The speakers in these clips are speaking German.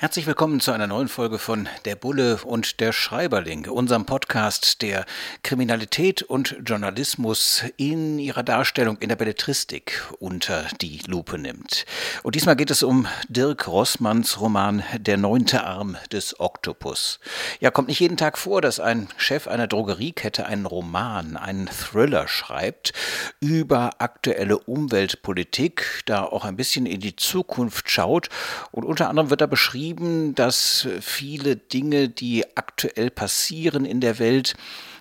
Herzlich willkommen zu einer neuen Folge von Der Bulle und der Schreiberling, unserem Podcast, der Kriminalität und Journalismus in ihrer Darstellung in der Belletristik unter die Lupe nimmt. Und diesmal geht es um Dirk Rossmanns Roman Der neunte Arm des Oktopus. Ja, kommt nicht jeden Tag vor, dass ein Chef einer Drogeriekette einen Roman, einen Thriller schreibt über aktuelle Umweltpolitik, da auch ein bisschen in die Zukunft schaut und unter anderem wird da beschrieben, beschrieben, dass viele Dinge, die aktuell passieren in der Welt,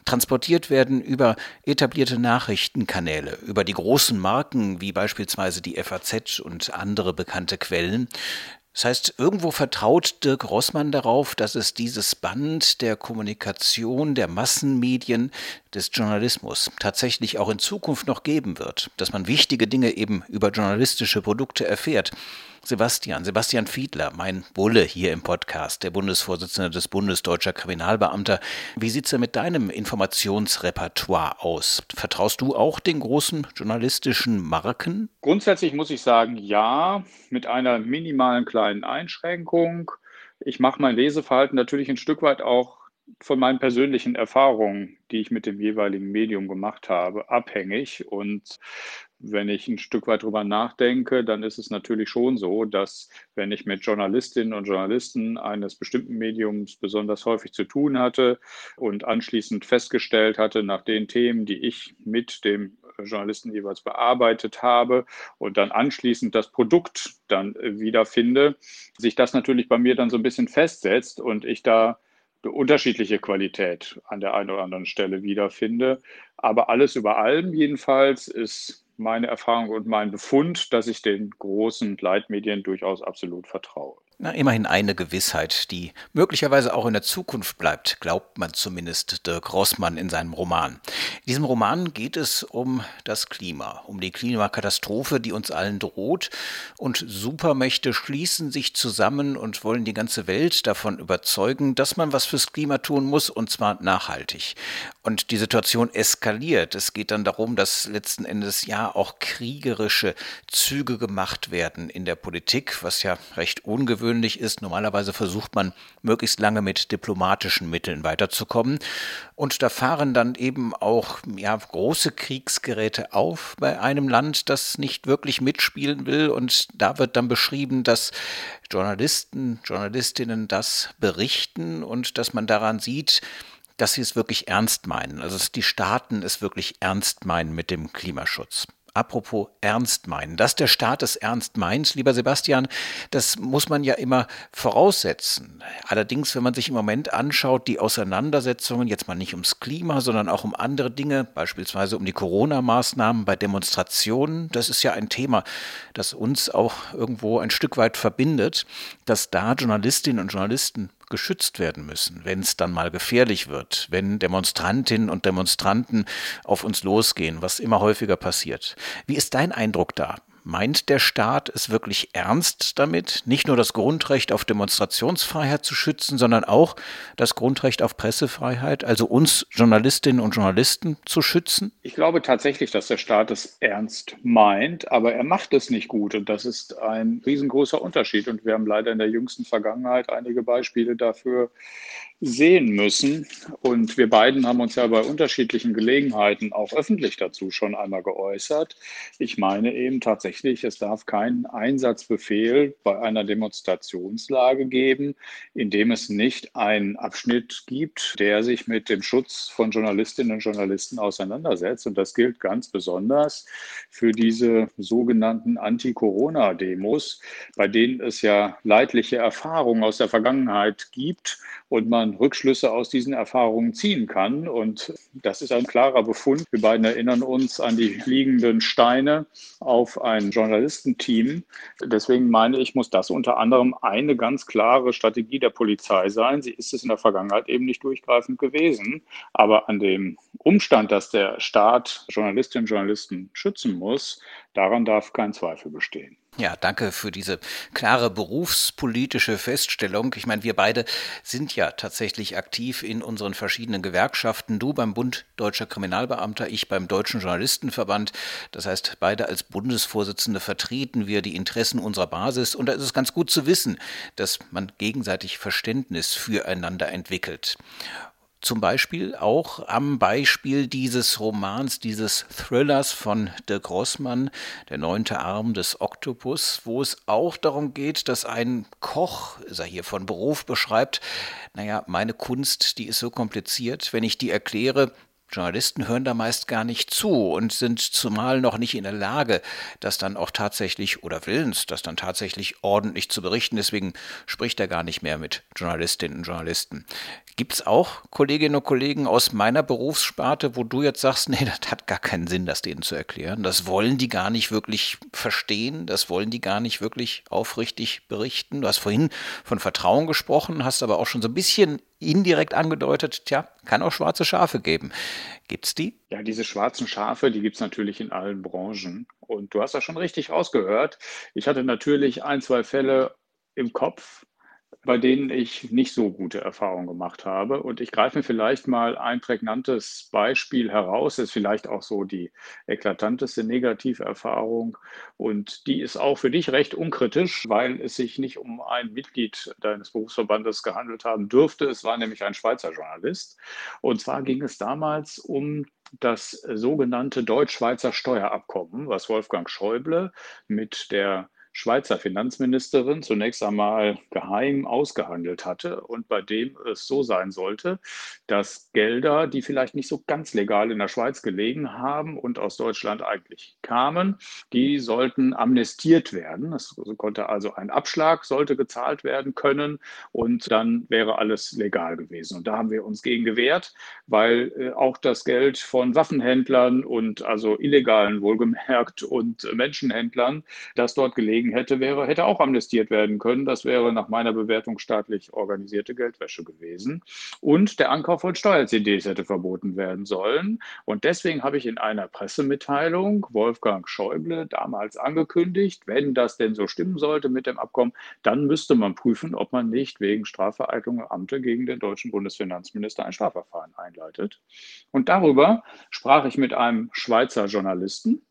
transportiert werden über etablierte Nachrichtenkanäle, über die großen Marken wie beispielsweise die FAZ und andere bekannte Quellen. Das heißt, irgendwo vertraut Dirk Rossmann darauf, dass es dieses Band der Kommunikation, der Massenmedien, des Journalismus tatsächlich auch in Zukunft noch geben wird, dass man wichtige Dinge eben über journalistische Produkte erfährt. Sebastian, Sebastian Fiedler, mein Bulle hier im Podcast, der Bundesvorsitzende des Bundes Deutscher Kriminalbeamter. Wie sieht es denn mit deinem Informationsrepertoire aus? Vertraust du auch den großen journalistischen Marken? Grundsätzlich muss ich sagen, ja, mit einer minimalen kleinen Einschränkung. Ich mache mein Leseverhalten natürlich ein Stück weit auch von meinen persönlichen Erfahrungen, die ich mit dem jeweiligen Medium gemacht habe, abhängig. Und wenn ich ein Stück weit drüber nachdenke, dann ist es natürlich schon so, dass wenn ich mit Journalistinnen und Journalisten eines bestimmten Mediums besonders häufig zu tun hatte und anschließend festgestellt hatte, nach den Themen, die ich mit dem Journalisten jeweils bearbeitet habe und dann anschließend das Produkt dann wiederfinde, sich das natürlich bei mir dann so ein bisschen festsetzt und ich da unterschiedliche Qualität an der einen oder anderen Stelle wiederfinde. Aber alles über allem jedenfalls ist meine Erfahrung und mein Befund, dass ich den großen Leitmedien durchaus absolut vertraue. Na, immerhin eine Gewissheit, die möglicherweise auch in der Zukunft bleibt, glaubt man zumindest Dirk Rossmann in seinem Roman. In diesem Roman geht es um das Klima, um die Klimakatastrophe, die uns allen droht. Und Supermächte schließen sich zusammen und wollen die ganze Welt davon überzeugen, dass man was fürs Klima tun muss, und zwar nachhaltig. Und die Situation eskaliert. Es geht dann darum, dass letzten Endes ja auch kriegerische Züge gemacht werden in der Politik, was ja recht ungewöhnlich ungewöhnlich ist. Normalerweise versucht man möglichst lange mit diplomatischen Mitteln weiterzukommen. Und da fahren dann eben auch ja, große Kriegsgeräte auf bei einem Land, das nicht wirklich mitspielen will. Und da wird dann beschrieben, dass Journalisten, Journalistinnen das berichten und dass man daran sieht, dass sie es wirklich ernst meinen. Also dass die Staaten es wirklich ernst meinen mit dem Klimaschutz. Apropos ernst meinen. Dass der Staat es ernst meint, lieber Sebastian, das muss man ja immer voraussetzen. Allerdings, wenn man sich im Moment anschaut, die Auseinandersetzungen, jetzt mal nicht ums Klima, sondern auch um andere Dinge, beispielsweise um die Corona-Maßnahmen bei Demonstrationen, das ist ja ein Thema, das uns auch irgendwo ein Stück weit verbindet, dass da Journalistinnen und Journalisten geschützt werden müssen, wenn es dann mal gefährlich wird, wenn Demonstrantinnen und Demonstranten auf uns losgehen, was immer häufiger passiert. Wie ist dein Eindruck da? Meint der Staat es wirklich ernst damit, nicht nur das Grundrecht auf Demonstrationsfreiheit zu schützen, sondern auch das Grundrecht auf Pressefreiheit, also uns Journalistinnen und Journalisten zu schützen? Ich glaube tatsächlich, dass der Staat es ernst meint, aber er macht es nicht gut. Und das ist ein riesengroßer Unterschied. Und wir haben leider in der jüngsten Vergangenheit einige Beispiele dafür sehen müssen. Und wir beiden haben uns ja bei unterschiedlichen Gelegenheiten auch öffentlich dazu schon einmal geäußert. Ich meine eben tatsächlich, es darf keinen Einsatzbefehl bei einer Demonstrationslage geben, in dem es nicht einen Abschnitt gibt, der sich mit dem Schutz von Journalistinnen und Journalisten auseinandersetzt. Und das gilt ganz besonders für diese sogenannten Anti-Corona-Demos, bei denen es ja leidliche Erfahrungen aus der Vergangenheit gibt und man Rückschlüsse aus diesen Erfahrungen ziehen kann. Und das ist ein klarer Befund. Wir beiden erinnern uns an die liegenden Steine auf ein Journalistenteam. Deswegen meine ich, muss das unter anderem eine ganz klare Strategie der Polizei sein. Sie ist es in der Vergangenheit eben nicht durchgreifend gewesen. Aber an dem Umstand, dass der Staat Journalistinnen und Journalisten schützen muss, daran darf kein Zweifel bestehen. Ja, danke für diese klare berufspolitische Feststellung. Ich meine, wir beide sind ja tatsächlich aktiv in unseren verschiedenen Gewerkschaften. Du beim Bund Deutscher Kriminalbeamter, ich beim Deutschen Journalistenverband. Das heißt, beide als Bundesvorsitzende vertreten wir die Interessen unserer Basis. Und da ist es ganz gut zu wissen, dass man gegenseitig Verständnis füreinander entwickelt. Zum Beispiel auch am Beispiel dieses Romans, dieses Thrillers von de Grossmann, Der neunte Arm des Oktopus, wo es auch darum geht, dass ein Koch, ist er hier von Beruf beschreibt, naja, meine Kunst, die ist so kompliziert, wenn ich die erkläre, Journalisten hören da meist gar nicht zu und sind zumal noch nicht in der Lage, das dann auch tatsächlich oder willens, das dann tatsächlich ordentlich zu berichten. Deswegen spricht er gar nicht mehr mit Journalistinnen und Journalisten. Gibt es auch Kolleginnen und Kollegen aus meiner Berufssparte, wo du jetzt sagst, nee, das hat gar keinen Sinn, das denen zu erklären. Das wollen die gar nicht wirklich verstehen, das wollen die gar nicht wirklich aufrichtig berichten. Du hast vorhin von Vertrauen gesprochen, hast aber auch schon so ein bisschen indirekt angedeutet, tja, kann auch schwarze Schafe geben. Gibt es die? Ja, diese schwarzen Schafe, die gibt es natürlich in allen Branchen. Und du hast das schon richtig rausgehört. Ich hatte natürlich ein, zwei Fälle im Kopf, bei denen ich nicht so gute Erfahrungen gemacht habe. Und ich greife mir vielleicht mal ein prägnantes Beispiel heraus. Ist vielleicht auch so die eklatanteste Negativerfahrung. Und die ist auch für dich recht unkritisch, weil es sich nicht um ein Mitglied deines Berufsverbandes gehandelt haben dürfte. Es war nämlich ein Schweizer Journalist. Und zwar ging es damals um das sogenannte Deutsch-Schweizer Steuerabkommen, was Wolfgang Schäuble mit der Schweizer Finanzministerin zunächst einmal geheim ausgehandelt hatte und bei dem es so sein sollte, dass Gelder, die vielleicht nicht so ganz legal in der Schweiz gelegen haben und aus Deutschland eigentlich kamen, die sollten amnestiert werden. Es konnte also ein Abschlag sollte gezahlt werden können und dann wäre alles legal gewesen. Und da haben wir uns gegen gewehrt, weil äh, auch das Geld von Waffenhändlern und also illegalen wohlgemerkt und Menschenhändlern, das dort gelegen gelegen hätte, wäre, hätte auch amnestiert werden können. Das wäre nach meiner Bewertung staatlich organisierte Geldwäsche gewesen. Und der Ankauf von Steuer-CDs hätte verboten werden sollen. Und deswegen habe ich in einer Pressemitteilung Wolfgang Schäuble damals angekündigt, wenn das denn so stimmen sollte mit dem Abkommen, dann müsste man prüfen, ob man nicht wegen Strafvereitlung im Amte gegen den deutschen Bundesfinanzminister ein Strafverfahren einleitet. Und darüber sprach ich mit einem Schweizer Journalisten,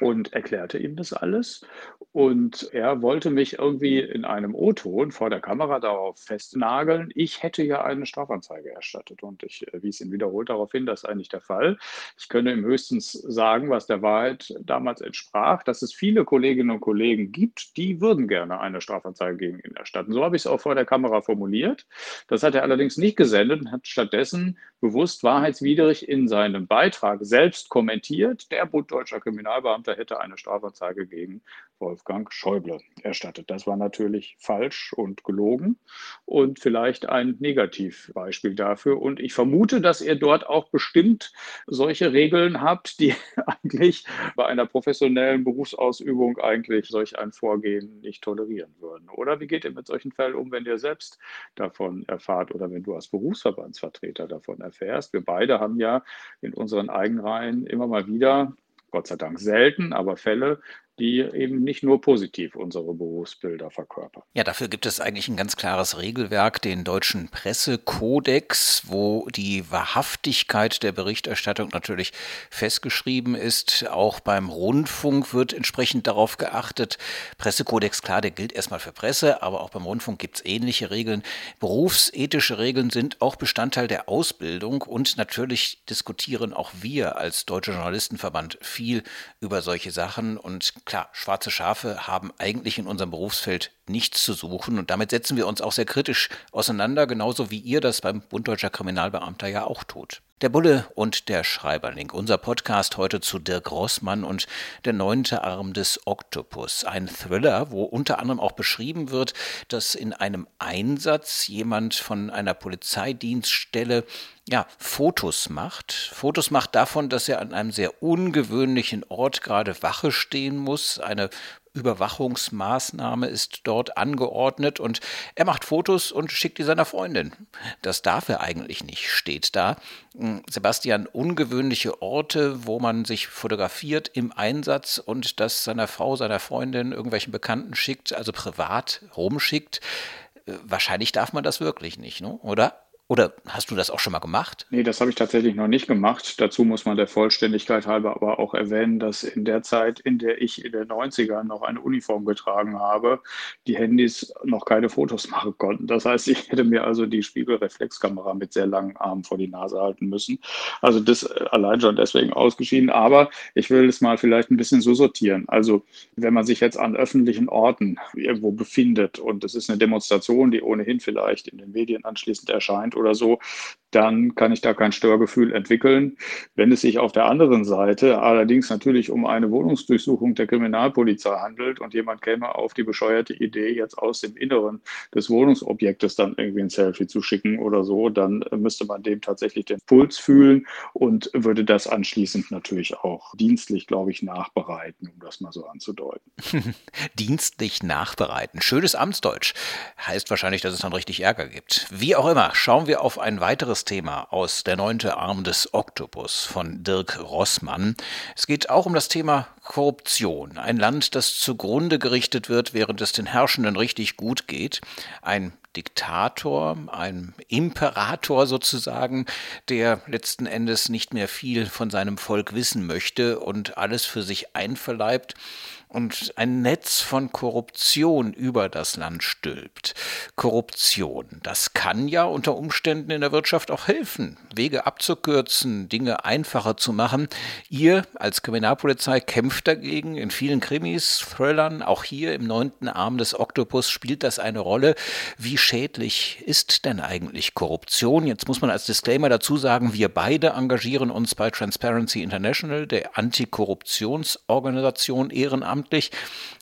und erklärte ihm das alles. Und er wollte mich irgendwie in einem O-Ton vor der Kamera darauf festnageln, ich hätte ja eine Strafanzeige erstattet. Und ich äh, wies ihn wiederholt darauf hin, das sei nicht der Fall. Ich könne ihm höchstens sagen, was der Wahrheit damals entsprach, dass es viele Kolleginnen und Kollegen gibt, die würden gerne eine Strafanzeige gegen ihn erstatten. So habe ich es auch vor der Kamera formuliert. Das hat er allerdings nicht gesendet und hat stattdessen bewusst wahrheitswidrig in seinem Beitrag selbst kommentiert, der Bund Deutscher Beamter hätte eine Strafanzeige gegen Wolfgang Schäuble erstattet. Das war natürlich falsch und gelogen und vielleicht ein Negativbeispiel dafür. Und ich vermute, dass ihr dort auch bestimmt solche Regeln habt, die eigentlich bei einer professionellen Berufsausübung eigentlich solch ein Vorgehen nicht tolerieren würden. Oder wie geht ihr mit solchen Fällen um, wenn ihr selbst davon erfahrt oder wenn du als Berufsverbandsvertreter davon erfährst? Wir beide haben ja in unseren Eigenreihen immer mal wieder Gott sei Dank selten, aber Fälle, die eben nicht nur positiv unsere Berufsbilder verkörpern. Ja, dafür gibt es eigentlich ein ganz klares Regelwerk, den deutschen Pressekodex, wo die Wahrhaftigkeit der Berichterstattung natürlich festgeschrieben ist. Auch beim Rundfunk wird entsprechend darauf geachtet. Pressekodex, klar, der gilt erstmal für Presse, aber auch beim Rundfunk gibt es ähnliche Regeln. Berufsethische Regeln sind auch Bestandteil der Ausbildung und natürlich diskutieren auch wir als Deutscher Journalistenverband viel über solche Sachen und klar, schwarze Schafe haben eigentlich in unserem Berufsfeld nichts zu suchen und damit setzen wir uns auch sehr kritisch auseinander, genauso wie ihr das beim Bund Deutscher Kriminalbeamter ja auch tut. Der Bulle und der Schreiberling, unser Podcast heute zu Dirk Rossmann und der neunte Arm des Oktopus. Ein Thriller, wo unter anderem auch beschrieben wird, dass in einem Einsatz jemand von einer Polizeidienststelle ja, Fotos macht. Fotos macht davon, dass er an einem sehr ungewöhnlichen Ort gerade Wache stehen muss. Eine Überwachungsmaßnahme ist dort angeordnet und er macht Fotos und schickt die seiner Freundin. Das darf er eigentlich nicht, steht da. Hm, Sebastian, ungewöhnliche Orte, wo man sich fotografiert im Einsatz und das seiner Frau, seiner Freundin, irgendwelchen Bekannten schickt, also privat rumschickt. Äh, wahrscheinlich darf man das wirklich nicht, ne? oder? Oder hast du das auch schon mal gemacht? Nee, das habe ich tatsächlich noch nicht gemacht. Dazu muss man der Vollständigkeit halber aber auch erwähnen, dass in der Zeit, in der ich in den 90ern noch eine Uniform getragen habe, die Handys noch keine Fotos machen konnten. Das heißt, ich hätte mir also die Spiegelreflexkamera mit sehr langen Armen vor die Nase halten müssen. Also das äh, allein schon deswegen ausgeschieden. Aber ich will es mal vielleicht ein bisschen so sortieren. Also wenn man sich jetzt an öffentlichen Orten irgendwo befindet und es ist eine Demonstration, die ohnehin vielleicht in den Medien anschließend erscheint, oder so, dann kann ich da kein Störgefühl entwickeln. Wenn es sich auf der anderen Seite allerdings natürlich um eine Wohnungsdurchsuchung der Kriminalpolizei handelt und jemand käme auf die bescheuerte Idee, jetzt aus dem Inneren des Wohnungsobjektes dann irgendwie ein Selfie zu schicken oder so, dann müsste man dem tatsächlich den Puls fühlen und würde das anschließend natürlich auch dienstlich, glaube ich, nachbereiten, um das mal so anzudeuten. dienstlich nachbereiten. Schönes Amtsdeutsch. Heißt wahrscheinlich, dass es dann richtig Ärger gibt. Wie auch immer, schauen wir auf ein weiteres Thema aus Der neunte Arm des Oktopus von Dirk Rossmann. Es geht auch um das Thema Korruption. Ein Land, das zugrunde gerichtet wird, während es den Herrschenden richtig gut geht. Ein Diktator, ein Imperator sozusagen, der letzten Endes nicht mehr viel von seinem Volk wissen möchte und alles für sich einverleibt und ein Netz von Korruption über das Land stülpt. Korruption, das kann ja unter Umständen in der Wirtschaft auch helfen, Wege abzukürzen, Dinge einfacher zu machen. Ihr als Kriminalpolizei kämpft dagegen in vielen Krimis, Thrillern, auch hier im neunten Arm des Oktopus spielt das eine Rolle. Wie schädlich ist denn eigentlich Korruption? Jetzt muss man als Disclaimer dazu sagen, wir beide engagieren uns bei Transparency International, der Antikorruptionsorganisation Ehrenamt ehrenamtlich,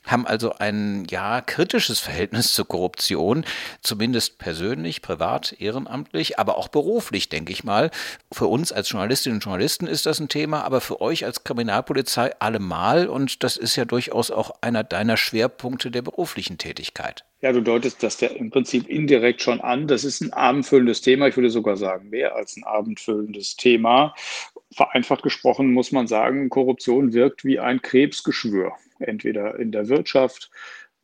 haben also ein ja kritisches Verhältnis zur Korruption, zumindest persönlich, privat, ehrenamtlich, aber auch beruflich, denke ich mal. Für uns als Journalistinnen und Journalisten ist das ein Thema, aber für euch als Kriminalpolizei allemal und das ist ja durchaus auch einer deiner Schwerpunkte der beruflichen Tätigkeit. Ja, du deutest das ja im Prinzip indirekt schon an. Das ist ein abendfüllendes Thema. Ich würde sogar sagen, mehr als ein abendfüllendes Thema. Vereinfacht gesprochen muss man sagen, Korruption wirkt wie ein Krebsgeschwür entweder in der Wirtschaft,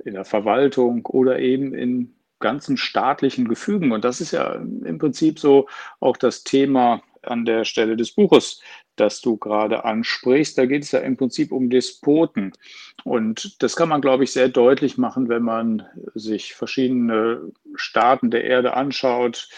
in der Verwaltung oder eben in ganzen staatlichen Gefügen. Und das ist ja im Prinzip so auch das Thema an der Stelle des Buches, das du gerade ansprichst. Da geht es ja im Prinzip um Despoten. Und das kann man, glaube ich, sehr deutlich machen, wenn man sich verschiedene Staaten der Erde anschaut.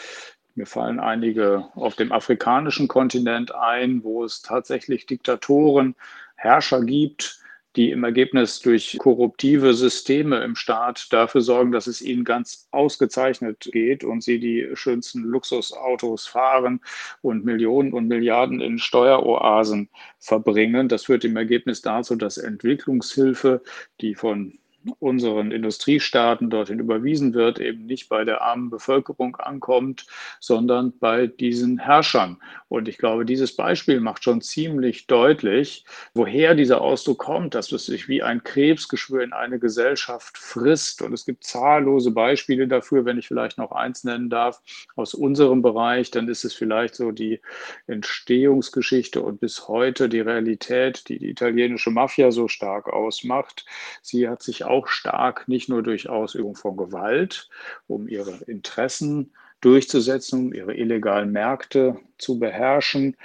Mir fallen einige auf dem afrikanischen Kontinent ein, wo es tatsächlich Diktatoren, Herrscher gibt, die im Ergebnis durch korruptive Systeme im Staat dafür sorgen, dass es ihnen ganz ausgezeichnet geht und sie die schönsten Luxusautos fahren und Millionen und Milliarden in Steueroasen verbringen. Das führt im Ergebnis dazu, dass Entwicklungshilfe, die von unseren Industriestaaten dorthin überwiesen wird, eben nicht bei der armen Bevölkerung ankommt, sondern bei diesen Herrschern. Und ich glaube, dieses Beispiel macht schon ziemlich deutlich, woher dieser Ausdruck kommt, dass es sich wie ein Krebsgeschwür in eine Gesellschaft frisst. Und es gibt zahllose Beispiele dafür, wenn ich vielleicht noch eins nennen darf, aus unserem Bereich, dann ist es vielleicht so die Entstehungsgeschichte und bis heute die Realität, die die italienische Mafia so stark ausmacht. Sie hat sich auch stark nicht nur durch Ausübung von Gewalt, um ihre Interessen durchzusetzen, um ihre illegalen Märkte zu beherrschen,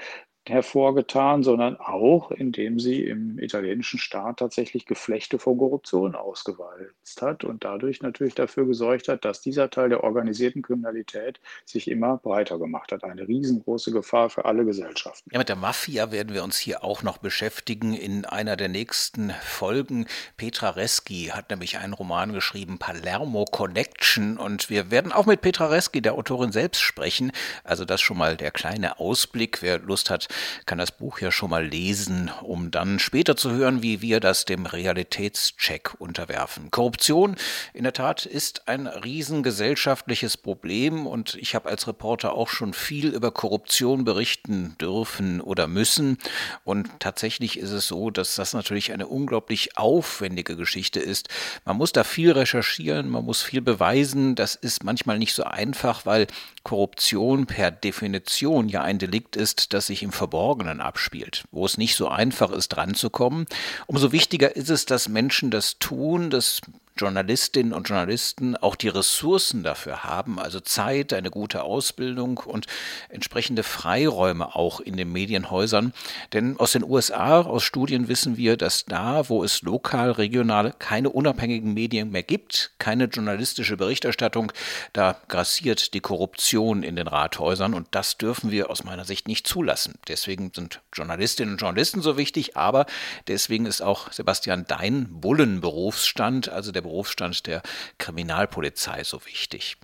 hervorgetan, sondern auch, indem sie im italienischen Staat tatsächlich Geflechte vor Korruption ausgewalzt hat und dadurch natürlich dafür gesorgt hat, dass dieser Teil der organisierten Kriminalität sich immer breiter gemacht hat. Eine riesengroße Gefahr für alle Gesellschaften. Ja, mit der Mafia werden wir uns hier auch noch beschäftigen in einer der nächsten Folgen. Petra Reski hat nämlich einen Roman geschrieben, Palermo Connection, und wir werden auch mit Petra Reski, der Autorin selbst, sprechen. Also das schon mal der kleine Ausblick. Wer Lust hat, kann das Buch ja schon mal lesen, um dann später zu hören, wie wir das dem Realitätscheck unterwerfen. Korruption in der Tat ist ein riesengesellschaftliches Problem und ich habe als Reporter auch schon viel über Korruption berichten dürfen oder müssen. Und tatsächlich ist es so, dass das natürlich eine unglaublich aufwendige Geschichte ist. Man muss da viel recherchieren, man muss viel beweisen. Das ist manchmal nicht so einfach, weil Korruption per Definition ja ein Delikt ist, das sich im Verborgenen abspielt, wo es nicht so einfach ist, dranzukommen. Umso wichtiger ist es, dass Menschen das tun, dass Journalistinnen und Journalisten auch die Ressourcen dafür haben, also Zeit, eine gute Ausbildung und entsprechende Freiräume auch in den Medienhäusern. Denn aus den USA, aus Studien wissen wir, dass da, wo es lokal, regional keine unabhängigen Medien mehr gibt, keine journalistische Berichterstattung, da grassiert die Korruption in den Rathäusern und das dürfen wir aus meiner Sicht nicht zulassen. Deswegen sind Journalistinnen und Journalisten so wichtig, aber deswegen ist auch Sebastian dein Bullenberufsstand, also der Berufsstand der Kriminalpolizei so wichtig.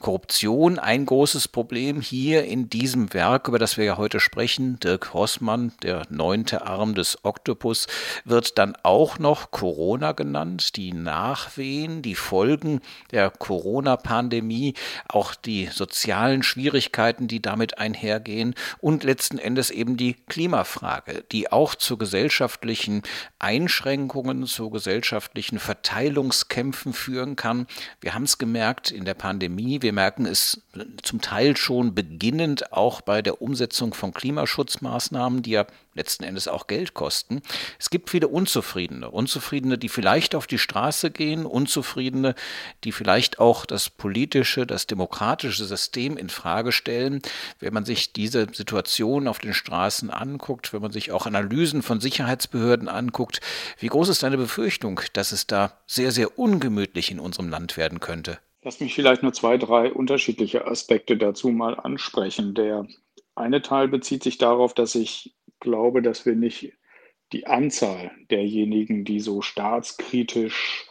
Korruption ein großes Problem hier in diesem Werk, über das wir ja heute sprechen. Dirk Hossmann, der neunte Arm des Oktopus, wird dann auch noch Corona genannt, die Nachwehen, die Folgen der Corona-Pandemie, auch die sozialen Schwierigkeiten, die damit einhergehen und letzten Endes eben die Klimafrage, die auch zu gesellschaftlichen Einschränkungen, zu gesellschaftlichen Verteilungskämpfen führen kann. Wir haben es gemerkt in der Pandemie, wir wir merken es zum Teil schon beginnend auch bei der Umsetzung von Klimaschutzmaßnahmen, die ja letzten Endes auch Geld kosten. Es gibt viele Unzufriedene, Unzufriedene, die vielleicht auf die Straße gehen, Unzufriedene, die vielleicht auch das politische, das demokratische System in Frage stellen. Wenn man sich diese Situation auf den Straßen anguckt, wenn man sich auch Analysen von Sicherheitsbehörden anguckt, wie groß ist deine Befürchtung, dass es da sehr, sehr ungemütlich in unserem Land werden könnte? Lass mich vielleicht nur zwei, drei unterschiedliche Aspekte dazu mal ansprechen. Der eine Teil bezieht sich darauf, dass ich glaube, dass wir nicht die Anzahl derjenigen, die so staatskritisch,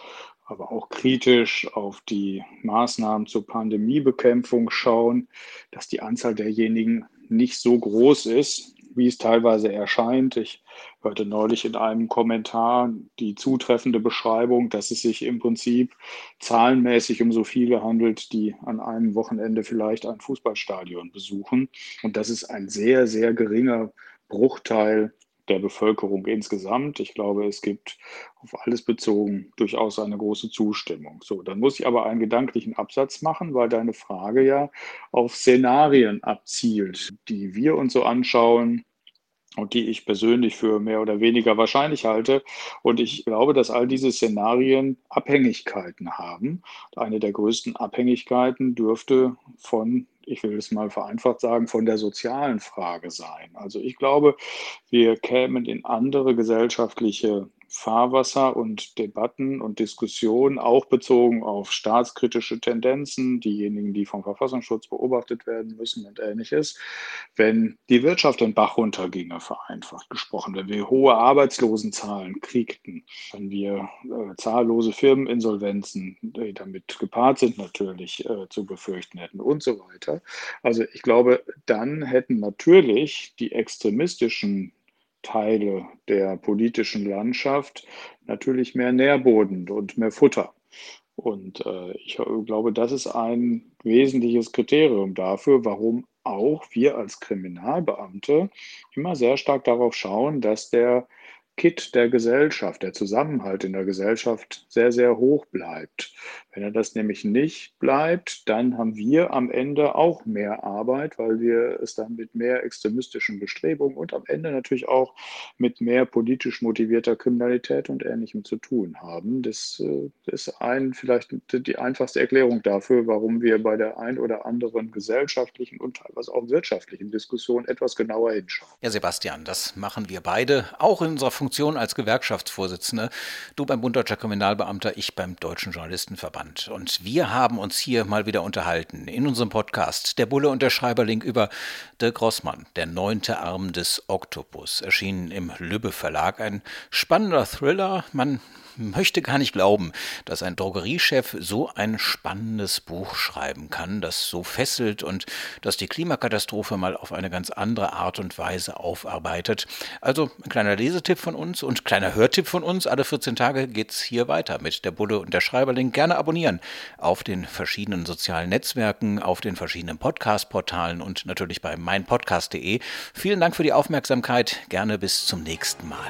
aber auch kritisch auf die Maßnahmen zur Pandemiebekämpfung schauen, dass die Anzahl derjenigen nicht so groß ist, wie es teilweise erscheint. Ich hörte neulich in einem Kommentar die zutreffende Beschreibung, dass es sich im Prinzip zahlenmäßig um so viele handelt, die an einem Wochenende vielleicht ein Fußballstadion besuchen. Und das ist ein sehr, sehr geringer Bruchteil der Bevölkerung insgesamt. Ich glaube, es gibt auf alles bezogen durchaus eine große Zustimmung. So, dann muss ich aber einen gedanklichen Absatz machen, weil deine Frage ja auf Szenarien abzielt, die wir uns so anschauen, und die ich persönlich für mehr oder weniger wahrscheinlich halte. Und ich glaube, dass all diese Szenarien Abhängigkeiten haben. Eine der größten Abhängigkeiten dürfte von, ich will es mal vereinfacht sagen, von der sozialen Frage sein. Also ich glaube, wir kämen in andere gesellschaftliche Fahrwasser und Debatten und Diskussionen, auch bezogen auf staatskritische Tendenzen, diejenigen, die vom Verfassungsschutz beobachtet werden müssen und ähnliches, wenn die Wirtschaft den Bach runterginge, vereinfacht gesprochen, wenn wir hohe Arbeitslosenzahlen kriegten, wenn wir äh, zahllose Firmeninsolvenzen, die damit gepaart sind, natürlich äh, zu befürchten hätten und so weiter. Also ich glaube, dann hätten natürlich die extremistischen Teile der politischen Landschaft natürlich mehr Nährboden und mehr Futter. Und äh, ich glaube, das ist ein wesentliches Kriterium dafür, warum auch wir als Kriminalbeamte immer sehr stark darauf schauen, dass der Kit der Gesellschaft, der Zusammenhalt in der Gesellschaft sehr, sehr hoch bleibt. Wenn er das nämlich nicht bleibt, dann haben wir am Ende auch mehr Arbeit, weil wir es dann mit mehr extremistischen Bestrebungen und am Ende natürlich auch mit mehr politisch motivierter Kriminalität und Ähnlichem zu tun haben. Das äh, ist ein, vielleicht die einfachste Erklärung dafür, warum wir bei der ein oder anderen gesellschaftlichen und teilweise auch wirtschaftlichen Diskussion etwas genauer hinschauen. Ja, Sebastian, das machen wir beide, auch in unserer Funktion Funktion als Gewerkschaftsvorsitzende, du beim Bund Deutscher Kriminalbeamter, ich beim Deutschen Journalistenverband. Und wir haben uns hier mal wieder unterhalten in unserem Podcast Der Bulle und der Schreiberling über Dirk Rossmann, der neunte Arm des Oktopus, erschienen im Lübbe Verlag. Ein spannender Thriller. Man möchte gar nicht glauben, dass ein Drogeriechef so ein spannendes Buch schreiben kann, das so fesselt und das die Klimakatastrophe mal auf eine ganz andere Art und Weise aufarbeitet. Also ein kleiner Lesetipp von uns und kleiner Hörtipp von uns. Alle 14 Tage geht's hier weiter mit der Bulle und der Schreiberling. Gerne abonnieren auf den verschiedenen sozialen Netzwerken, auf den verschiedenen Podcast-Portalen und natürlich bei meinpodcast.de. Vielen Dank für die Aufmerksamkeit. Gerne bis zum nächsten Mal.